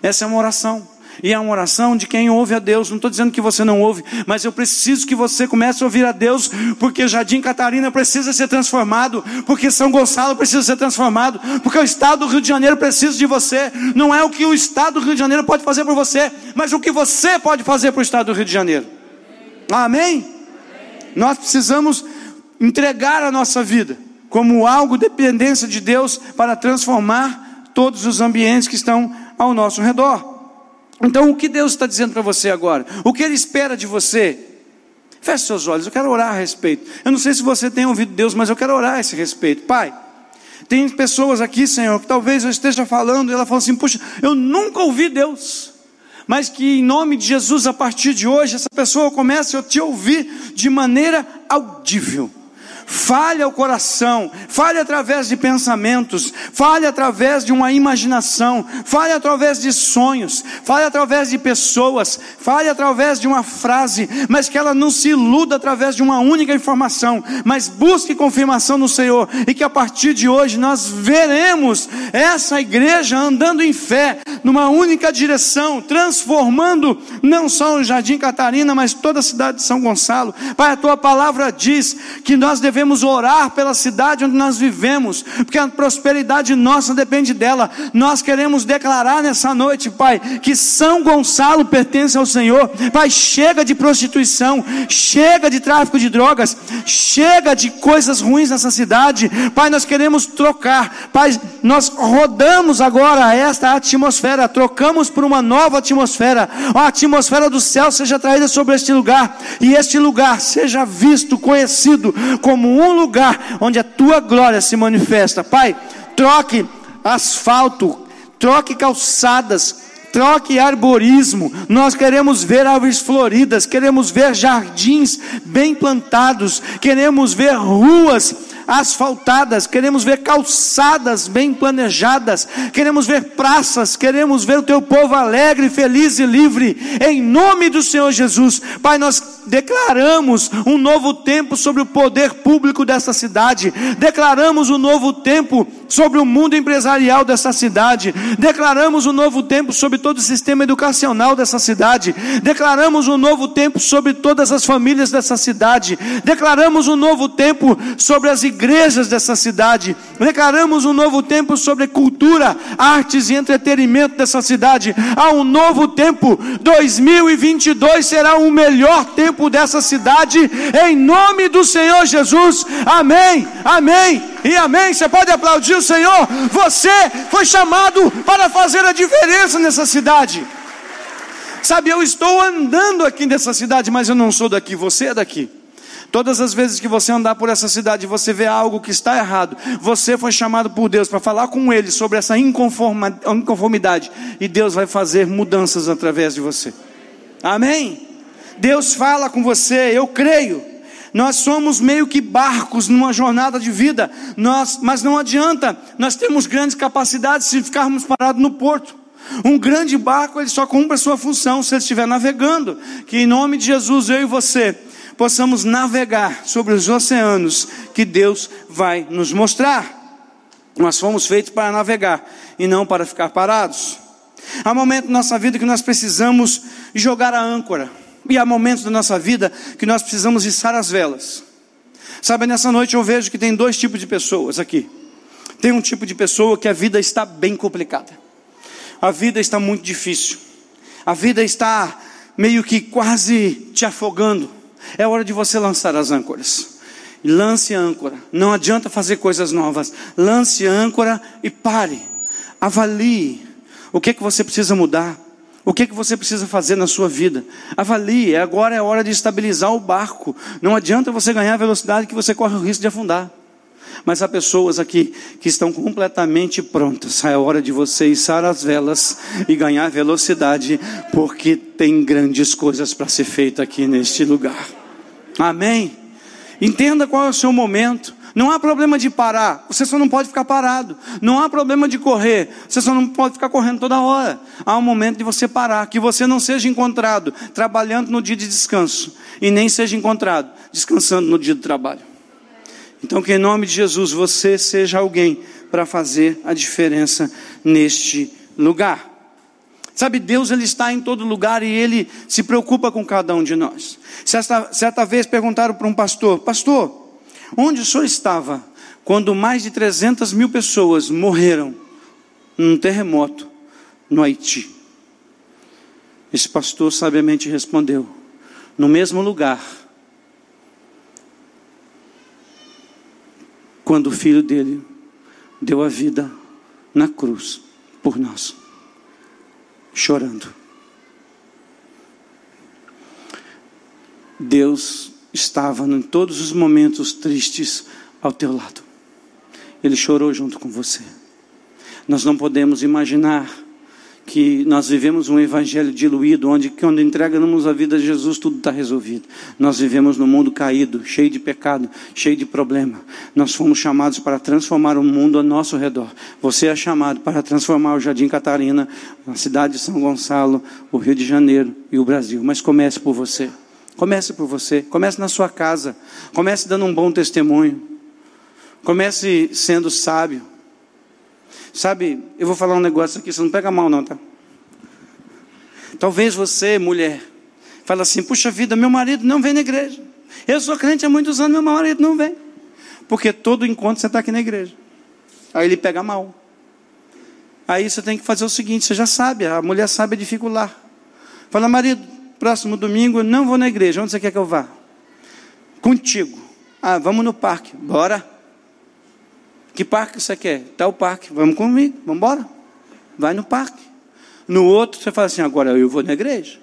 Essa é uma oração. E é uma oração de quem ouve a Deus. Não estou dizendo que você não ouve, mas eu preciso que você comece a ouvir a Deus, porque Jardim Catarina precisa ser transformado, porque São Gonçalo precisa ser transformado, porque o Estado do Rio de Janeiro precisa de você. Não é o que o Estado do Rio de Janeiro pode fazer por você, mas o que você pode fazer para o Estado do Rio de Janeiro. Amém? Nós precisamos entregar a nossa vida como algo dependência de Deus para transformar todos os ambientes que estão ao nosso redor. Então, o que Deus está dizendo para você agora? O que Ele espera de você? Feche seus olhos, eu quero orar a respeito. Eu não sei se você tem ouvido Deus, mas eu quero orar a esse respeito. Pai, tem pessoas aqui, Senhor, que talvez eu esteja falando e ela fala assim: Puxa, eu nunca ouvi Deus. Mas que em nome de Jesus, a partir de hoje, essa pessoa comece a te ouvir de maneira audível fale ao coração, fale através de pensamentos, fale através de uma imaginação, fale através de sonhos, fale através de pessoas, fale através de uma frase, mas que ela não se iluda através de uma única informação, mas busque confirmação no Senhor e que a partir de hoje nós veremos essa igreja andando em fé, numa única direção, transformando não só o Jardim Catarina, mas toda a cidade de São Gonçalo. Pai, a tua palavra diz que nós devemos devemos orar pela cidade onde nós vivemos, porque a prosperidade nossa depende dela. Nós queremos declarar nessa noite, Pai, que São Gonçalo pertence ao Senhor. Pai, chega de prostituição, chega de tráfico de drogas, chega de coisas ruins nessa cidade. Pai, nós queremos trocar. Pai, nós rodamos agora esta atmosfera, trocamos por uma nova atmosfera. A atmosfera do céu seja traída sobre este lugar e este lugar seja visto, conhecido como um lugar onde a tua glória se manifesta. Pai, troque asfalto, troque calçadas, troque arborismo. Nós queremos ver árvores floridas, queremos ver jardins bem plantados, queremos ver ruas asfaltadas, queremos ver calçadas bem planejadas, queremos ver praças, queremos ver o teu povo alegre, feliz e livre, em nome do Senhor Jesus. Pai, nós declaramos um novo tempo sobre o poder público dessa cidade, declaramos um novo tempo sobre o mundo empresarial dessa cidade, declaramos um novo tempo sobre todo o sistema educacional dessa cidade, declaramos um novo tempo sobre todas as famílias dessa cidade, declaramos um novo tempo sobre as igrejas dessa cidade, declaramos um novo tempo sobre cultura, artes e entretenimento dessa cidade. Há um novo tempo, 2022 será o melhor tempo dessa cidade, em nome do Senhor Jesus. Amém, amém. E amém. Você pode aplaudir o Senhor. Você foi chamado para fazer a diferença nessa cidade. Sabe, eu estou andando aqui nessa cidade, mas eu não sou daqui, você é daqui. Todas as vezes que você andar por essa cidade, você vê algo que está errado. Você foi chamado por Deus para falar com Ele sobre essa inconformidade, e Deus vai fazer mudanças através de você. Amém? Deus fala com você, eu creio. Nós somos meio que barcos numa jornada de vida, nós, mas não adianta, nós temos grandes capacidades se ficarmos parados no porto. Um grande barco ele só cumpre a sua função se ele estiver navegando. Que em nome de Jesus eu e você possamos navegar sobre os oceanos que Deus vai nos mostrar. Nós fomos feitos para navegar e não para ficar parados. Há momentos na nossa vida que nós precisamos jogar a âncora, e há momentos da nossa vida que nós precisamos içar as velas. Sabe, nessa noite eu vejo que tem dois tipos de pessoas aqui. Tem um tipo de pessoa que a vida está bem complicada, a vida está muito difícil, a vida está meio que quase te afogando é hora de você lançar as âncoras. Lance âncora. Não adianta fazer coisas novas. Lance âncora e pare. Avalie o que, que você precisa mudar. O que, que você precisa fazer na sua vida? Avalie, agora é hora de estabilizar o barco. Não adianta você ganhar velocidade que você corre o risco de afundar. Mas há pessoas aqui que estão completamente prontas. É hora de você içar as velas e ganhar velocidade, porque tem grandes coisas para ser feita aqui neste lugar. Amém? Entenda qual é o seu momento. Não há problema de parar, você só não pode ficar parado. Não há problema de correr, você só não pode ficar correndo toda hora. Há um momento de você parar, que você não seja encontrado trabalhando no dia de descanso e nem seja encontrado descansando no dia do trabalho. Então, que em nome de Jesus você seja alguém para fazer a diferença neste lugar. Sabe, Deus ele está em todo lugar e ele se preocupa com cada um de nós. Certa, certa vez perguntaram para um pastor: Pastor, Onde o senhor estava quando mais de 300 mil pessoas morreram num terremoto no Haiti? Esse pastor sabiamente respondeu: no mesmo lugar, quando o filho dele deu a vida na cruz por nós, chorando. Deus estava em todos os momentos tristes ao teu lado. Ele chorou junto com você. Nós não podemos imaginar que nós vivemos um evangelho diluído, onde quando entregamos a vida a Jesus, tudo está resolvido. Nós vivemos num mundo caído, cheio de pecado, cheio de problema. Nós fomos chamados para transformar o mundo ao nosso redor. Você é chamado para transformar o Jardim Catarina, a cidade de São Gonçalo, o Rio de Janeiro e o Brasil. Mas comece por você. Comece por você, comece na sua casa, comece dando um bom testemunho, comece sendo sábio. Sabe, eu vou falar um negócio aqui, você não pega mal não, tá? Talvez você, mulher, fale assim: puxa vida, meu marido não vem na igreja. Eu sou crente há muitos anos, meu marido não vem. Porque todo encontro você está aqui na igreja. Aí ele pega mal. Aí você tem que fazer o seguinte: você já sabe, a mulher sabe dificultar. Fala, marido, próximo domingo não vou na igreja. Onde você quer que eu vá? Contigo. Ah, vamos no parque. Bora. Que parque você quer? O parque. Vamos comigo. Vamos embora. Vai no parque. No outro, você fala assim: agora eu vou na igreja.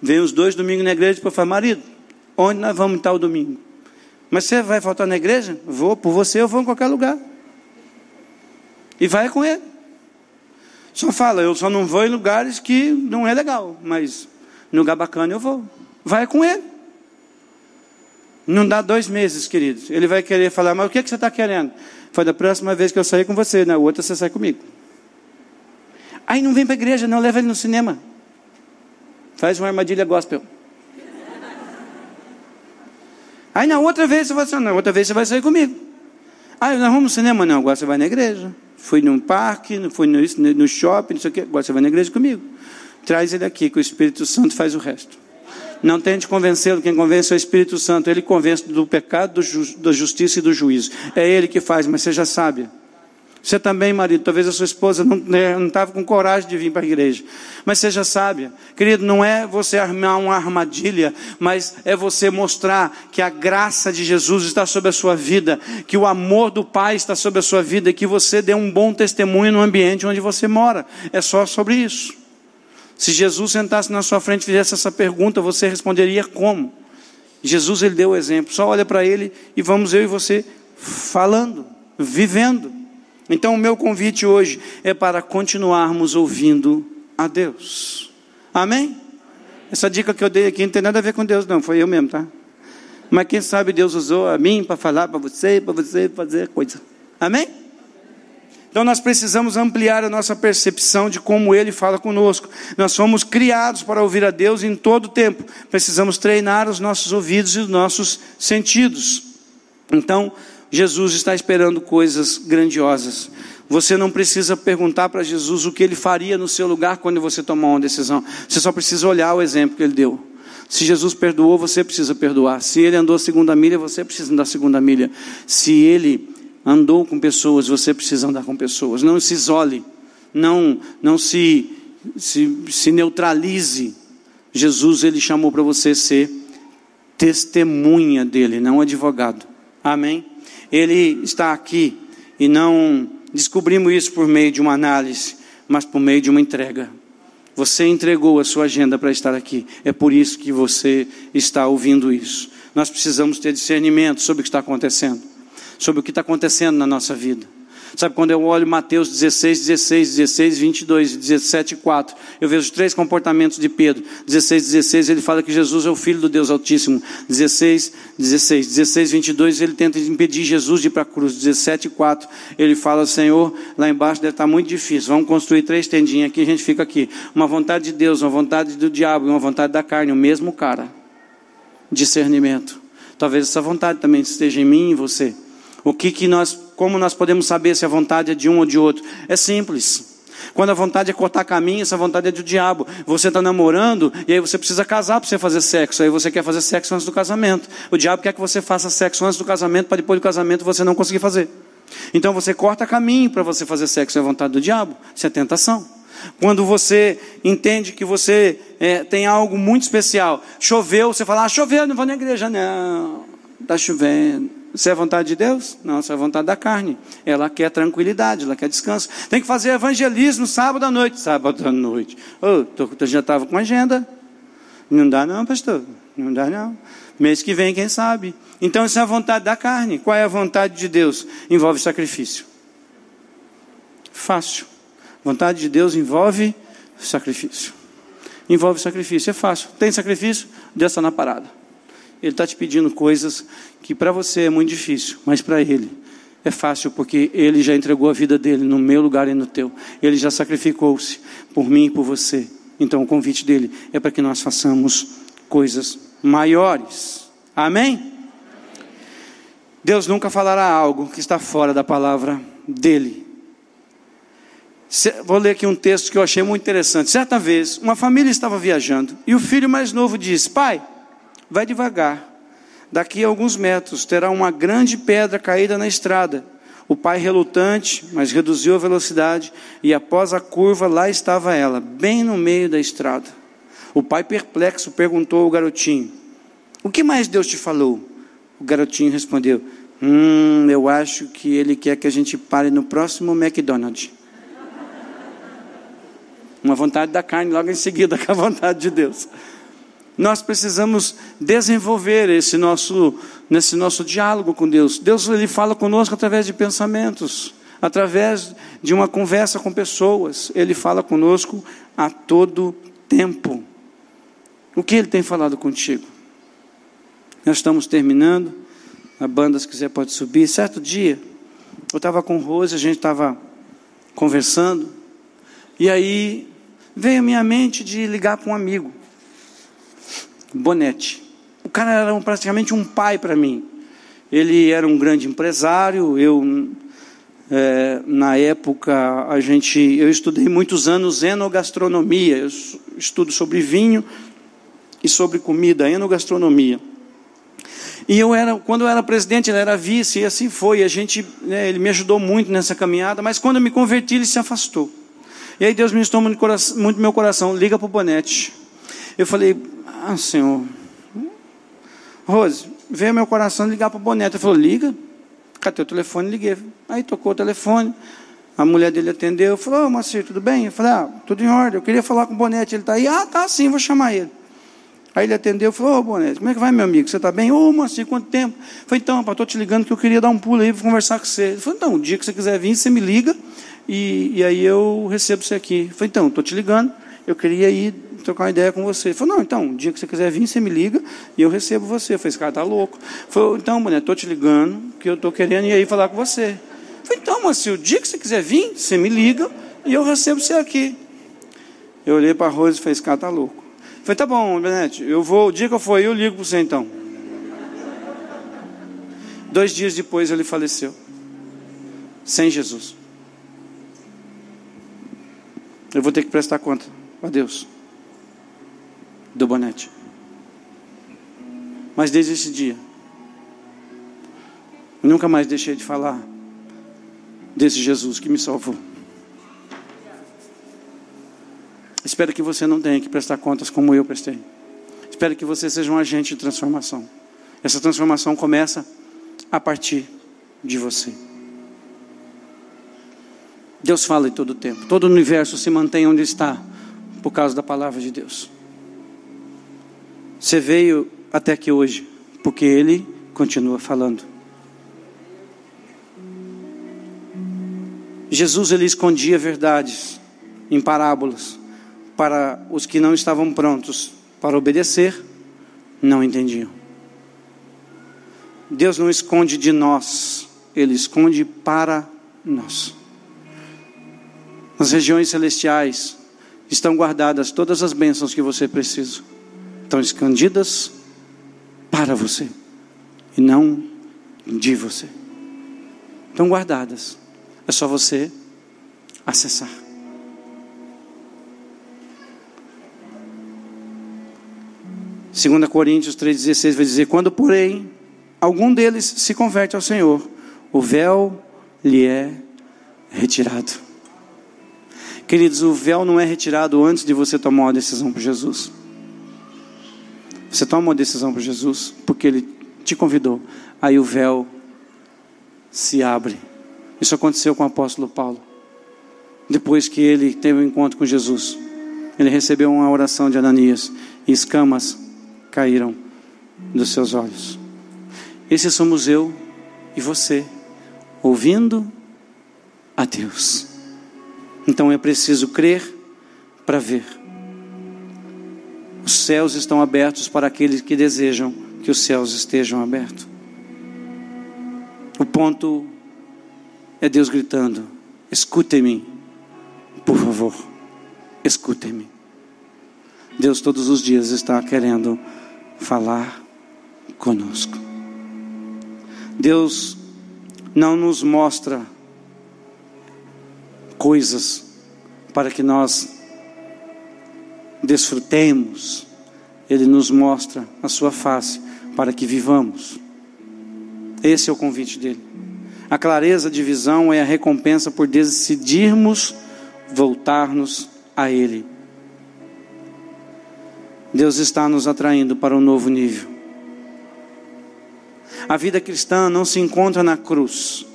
Vem os dois domingos na igreja, depois fala: marido, onde nós vamos o domingo? Mas você vai faltar na igreja? Vou, por você eu vou em qualquer lugar. E vai com ele. Só fala, eu só não vou em lugares que não é legal, mas no lugar eu vou. Vai com ele. Não dá dois meses, queridos. Ele vai querer falar, mas o que, que você está querendo? Foi da próxima vez que eu sair com você, na outra você sai comigo. Aí não vem para a igreja, não, leva ele no cinema. Faz uma armadilha gospel. Aí na outra vez você vai assim, na outra vez você vai sair comigo. Aí nós vamos no cinema, não, agora você vai na igreja. Fui num parque, fui no, no shopping, não sei o quê, agora você vai na igreja comigo. Traz ele aqui, que o Espírito Santo faz o resto. Não tente convencê-lo, quem convence é o Espírito Santo. Ele convence do pecado, do ju da justiça e do juízo. É ele que faz, mas seja sábia. Você também, marido, talvez a sua esposa não estava né, com coragem de vir para a igreja. Mas seja sábia. Querido, não é você armar uma armadilha, mas é você mostrar que a graça de Jesus está sobre a sua vida, que o amor do Pai está sobre a sua vida, e que você dê um bom testemunho no ambiente onde você mora. É só sobre isso. Se Jesus sentasse na sua frente e fizesse essa pergunta, você responderia como? Jesus ele deu o exemplo. Só olha para ele e vamos eu e você falando, vivendo. Então o meu convite hoje é para continuarmos ouvindo a Deus. Amém? Essa dica que eu dei aqui não tem nada a ver com Deus, não, foi eu mesmo, tá? Mas quem sabe Deus usou a mim para falar para você, para você fazer coisa. Amém? Então nós precisamos ampliar a nossa percepção de como Ele fala conosco. Nós fomos criados para ouvir a Deus em todo o tempo. Precisamos treinar os nossos ouvidos e os nossos sentidos. Então, Jesus está esperando coisas grandiosas. Você não precisa perguntar para Jesus o que ele faria no seu lugar quando você tomar uma decisão. Você só precisa olhar o exemplo que ele deu. Se Jesus perdoou, você precisa perdoar. Se ele andou a segunda milha, você precisa andar a segunda milha. Se ele andou com pessoas, você precisa andar com pessoas. Não se isole, não, não se, se, se neutralize. Jesus ele chamou para você ser testemunha dele, não advogado. Amém? Ele está aqui e não descobrimos isso por meio de uma análise, mas por meio de uma entrega. Você entregou a sua agenda para estar aqui. É por isso que você está ouvindo isso. Nós precisamos ter discernimento sobre o que está acontecendo sobre o que está acontecendo na nossa vida. Sabe, quando eu olho Mateus 16, 16, 16, 22, 17, 4, eu vejo três comportamentos de Pedro. 16, 16, ele fala que Jesus é o Filho do Deus Altíssimo. 16, 16, 16, 22, ele tenta impedir Jesus de ir para a cruz. 17, 4, ele fala, Senhor, lá embaixo deve estar muito difícil, vamos construir três tendinhas aqui, a gente fica aqui. Uma vontade de Deus, uma vontade do diabo e uma vontade da carne, o mesmo cara. Discernimento. Talvez essa vontade também esteja em mim e em você. O que, que nós, como nós podemos saber se a vontade é de um ou de outro? É simples. Quando a vontade é cortar caminho, essa vontade é do diabo. Você está namorando e aí você precisa casar para você fazer sexo. Aí você quer fazer sexo antes do casamento. O diabo quer que você faça sexo antes do casamento para depois do casamento você não conseguir fazer. Então você corta caminho para você fazer sexo. É a vontade do diabo. Isso é tentação. Quando você entende que você é, tem algo muito especial. Choveu, você fala, ah, choveu, não vou na igreja. Não, está chovendo. Isso é vontade de Deus? Não, isso é vontade da carne. Ela quer tranquilidade, ela quer descanso. Tem que fazer evangelismo sábado à noite. Sábado à noite. Oh, tô, já estava com agenda. Não dá não, pastor. Não dá não. Mês que vem, quem sabe. Então, isso é a vontade da carne. Qual é a vontade de Deus? Envolve sacrifício. Fácil. Vontade de Deus envolve sacrifício. Envolve sacrifício. É fácil. Tem sacrifício? Deus está na parada. Ele está te pedindo coisas que para você é muito difícil, mas para Ele é fácil, porque Ele já entregou a vida dele no meu lugar e no teu. Ele já sacrificou-se por mim e por você. Então o convite dele é para que nós façamos coisas maiores. Amém? Deus nunca falará algo que está fora da palavra dele. Vou ler aqui um texto que eu achei muito interessante. Certa vez, uma família estava viajando e o filho mais novo disse: Pai, vai devagar. Daqui a alguns metros terá uma grande pedra caída na estrada. O pai, relutante, mas reduziu a velocidade, e após a curva, lá estava ela, bem no meio da estrada. O pai, perplexo, perguntou ao garotinho: O que mais Deus te falou? O garotinho respondeu: Hum, eu acho que ele quer que a gente pare no próximo McDonald's. Uma vontade da carne logo em seguida com a vontade de Deus. Nós precisamos desenvolver esse nosso, nesse nosso diálogo com Deus. Deus ele fala conosco através de pensamentos, através de uma conversa com pessoas. Ele fala conosco a todo tempo. O que ele tem falado contigo? Nós estamos terminando. A banda, se quiser, pode subir. Certo dia, eu estava com Rose, a gente estava conversando, e aí veio a minha mente de ligar para um amigo. Bonete. O cara era praticamente um pai para mim. Ele era um grande empresário. Eu, é, na época, a gente, eu estudei muitos anos enogastronomia. Eu estudo sobre vinho e sobre comida, enogastronomia. E eu era, quando eu era presidente, ele era vice, e assim foi. A gente, né, ele me ajudou muito nessa caminhada, mas quando eu me converti, ele se afastou. E aí Deus me estou muito, muito meu coração, liga para o Bonete. Eu falei, ah, Senhor. Rose, veio meu coração ligar para o Bonete. Ele falou, liga. Catei o telefone, liguei. Aí tocou o telefone. A mulher dele atendeu. Falou, ô, Macir, tudo bem? Eu falei, ah, tudo em ordem. Eu queria falar com o Bonete. Ele está aí. Ah, tá sim, vou chamar ele. Aí ele atendeu falou, ô, Bonete, como é que vai, meu amigo? Você está bem? Ô, Macir, quanto tempo? Eu falei, então, estou te ligando que eu queria dar um pulo aí para conversar com você. Ele falou, então, o dia que você quiser vir, você me liga e, e aí eu recebo você aqui. Eu então, estou te ligando eu queria ir trocar uma ideia com você. Ele falou, não, então, um dia que você quiser vir, você me liga e eu recebo você. Eu falei, esse cara tá louco. Falou, então, mulher, estou te ligando, que eu estou querendo ir aí falar com você. Eu falei, então, mas se o dia que você quiser vir, você me liga e eu recebo você aqui. Eu olhei para a Rose e falei, esse cara tá louco. Eu falei, tá bom, Benete, eu vou, o dia que eu for aí, eu ligo para você então. Dois dias depois ele faleceu. Sem Jesus. Eu vou ter que prestar conta a Deus do bonete. Mas desde esse dia, eu nunca mais deixei de falar desse Jesus que me salvou. Espero que você não tenha que prestar contas como eu prestei. Espero que você seja um agente de transformação. Essa transformação começa a partir de você. Deus fala em todo o tempo. Todo o universo se mantém onde está por causa da palavra de Deus. Você veio até aqui hoje porque Ele continua falando. Jesus ele escondia verdades em parábolas para os que não estavam prontos para obedecer, não entendiam. Deus não esconde de nós, ele esconde para nós. Nas regiões celestiais estão guardadas todas as bênçãos que você precisa. Estão escondidas para você e não de você. Estão guardadas. É só você acessar. Segunda Coríntios 3:16 vai dizer: "Quando, porém, algum deles se converte ao Senhor, o véu lhe é retirado." Queridos, o véu não é retirado antes de você tomar uma decisão por Jesus. Você toma uma decisão por Jesus porque ele te convidou. Aí o véu se abre. Isso aconteceu com o apóstolo Paulo. Depois que ele teve um encontro com Jesus, ele recebeu uma oração de Ananias e escamas caíram dos seus olhos. Esse somos eu e você, ouvindo a Deus. Então é preciso crer para ver. Os céus estão abertos para aqueles que desejam que os céus estejam abertos. O ponto é Deus gritando: escutem-me, por favor, escutem-me. Deus todos os dias está querendo falar conosco. Deus não nos mostra coisas para que nós desfrutemos, Ele nos mostra a Sua face para que vivamos. Esse é o convite dele. A clareza de visão é a recompensa por decidirmos voltar-nos a Ele. Deus está nos atraindo para um novo nível. A vida cristã não se encontra na cruz,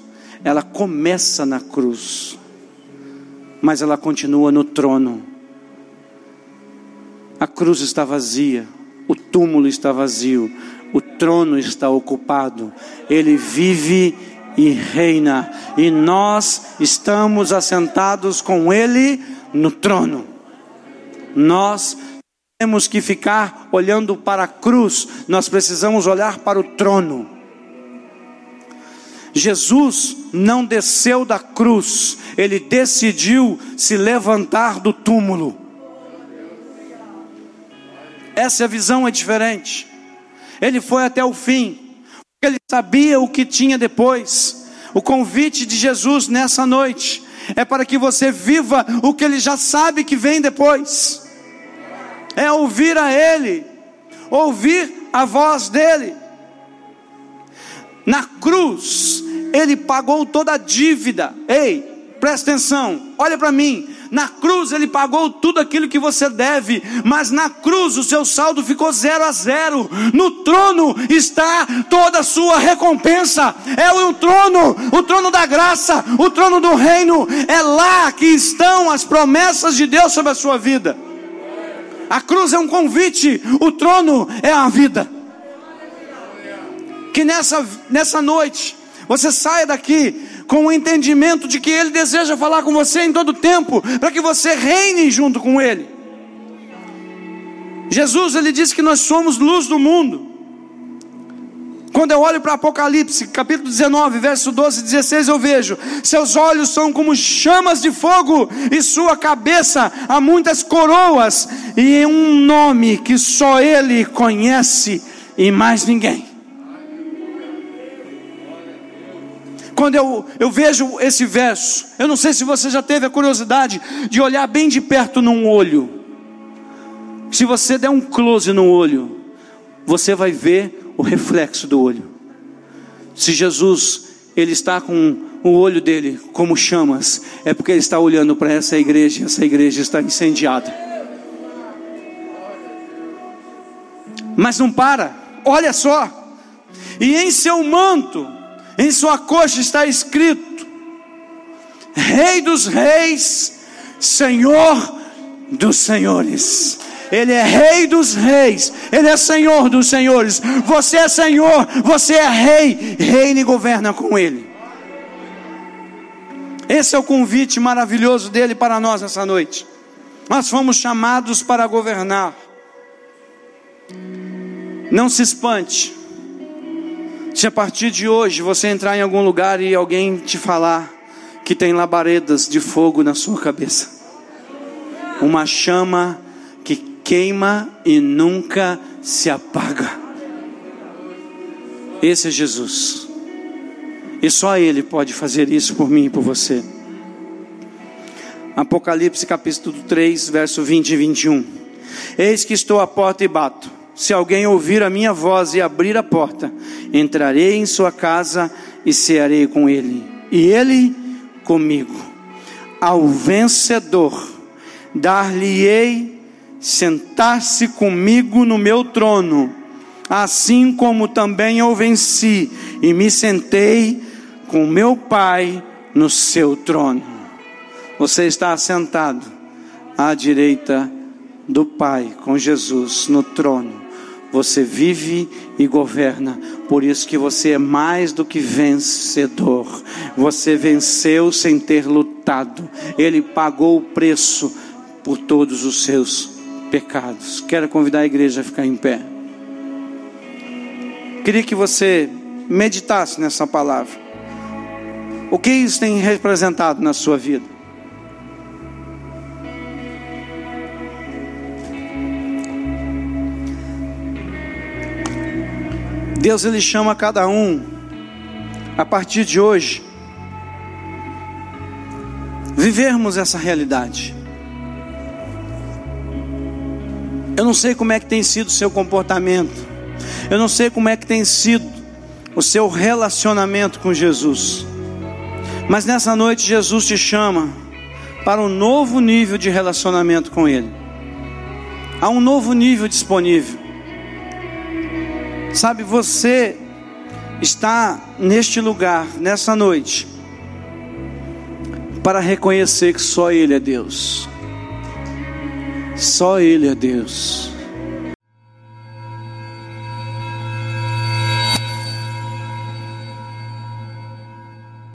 ela começa na cruz mas ela continua no trono. A cruz está vazia, o túmulo está vazio, o trono está ocupado, ele vive e reina, e nós estamos assentados com ele no trono. Nós temos que ficar olhando para a cruz, nós precisamos olhar para o trono. Jesus não desceu da cruz, ele decidiu se levantar do túmulo. Essa visão é diferente. Ele foi até o fim, porque ele sabia o que tinha depois. O convite de Jesus nessa noite é para que você viva o que ele já sabe que vem depois. É ouvir a ele, ouvir a voz dele. Na cruz, ele pagou toda a dívida. Ei, presta atenção, olha para mim. Na cruz ele pagou tudo aquilo que você deve, mas na cruz o seu saldo ficou zero a zero. No trono está toda a sua recompensa. É o trono, o trono da graça, o trono do reino. É lá que estão as promessas de Deus sobre a sua vida. A cruz é um convite, o trono é a vida que nessa, nessa noite você saia daqui com o entendimento de que Ele deseja falar com você em todo tempo, para que você reine junto com Ele. Jesus, Ele disse que nós somos luz do mundo. Quando eu olho para Apocalipse, capítulo 19, verso 12 e 16, eu vejo: seus olhos são como chamas de fogo, e sua cabeça há muitas coroas, e um nome que só Ele conhece e mais ninguém. Quando eu, eu vejo esse verso, eu não sei se você já teve a curiosidade de olhar bem de perto num olho. Se você der um close no olho, você vai ver o reflexo do olho. Se Jesus ele está com o olho dele como chamas, é porque ele está olhando para essa igreja, essa igreja está incendiada. Mas não para, olha só, e em seu manto em sua coxa está escrito: Rei dos Reis, Senhor dos Senhores. Ele é Rei dos Reis, Ele é Senhor dos Senhores. Você é Senhor, você é Rei, reina e governa com Ele. Esse é o convite maravilhoso dele para nós essa noite. Nós fomos chamados para governar. Não se espante. Se a partir de hoje você entrar em algum lugar e alguém te falar que tem labaredas de fogo na sua cabeça, uma chama que queima e nunca se apaga. Esse é Jesus. E só Ele pode fazer isso por mim e por você. Apocalipse capítulo 3, verso 20 e 21. Eis que estou à porta e bato. Se alguém ouvir a minha voz e abrir a porta, entrarei em sua casa e cearei com ele, e ele comigo. Ao vencedor, dar-lhe-ei sentar-se comigo no meu trono, assim como também eu venci e me sentei com meu Pai no seu trono. Você está assentado à direita do Pai, com Jesus no trono. Você vive e governa, por isso que você é mais do que vencedor. Você venceu sem ter lutado. Ele pagou o preço por todos os seus pecados. Quero convidar a igreja a ficar em pé. Queria que você meditasse nessa palavra. O que isso tem representado na sua vida? Deus ele chama cada um a partir de hoje vivermos essa realidade. Eu não sei como é que tem sido o seu comportamento. Eu não sei como é que tem sido o seu relacionamento com Jesus. Mas nessa noite Jesus te chama para um novo nível de relacionamento com Ele. Há um novo nível disponível. Sabe, você está neste lugar, nessa noite, para reconhecer que só Ele é Deus. Só Ele é Deus.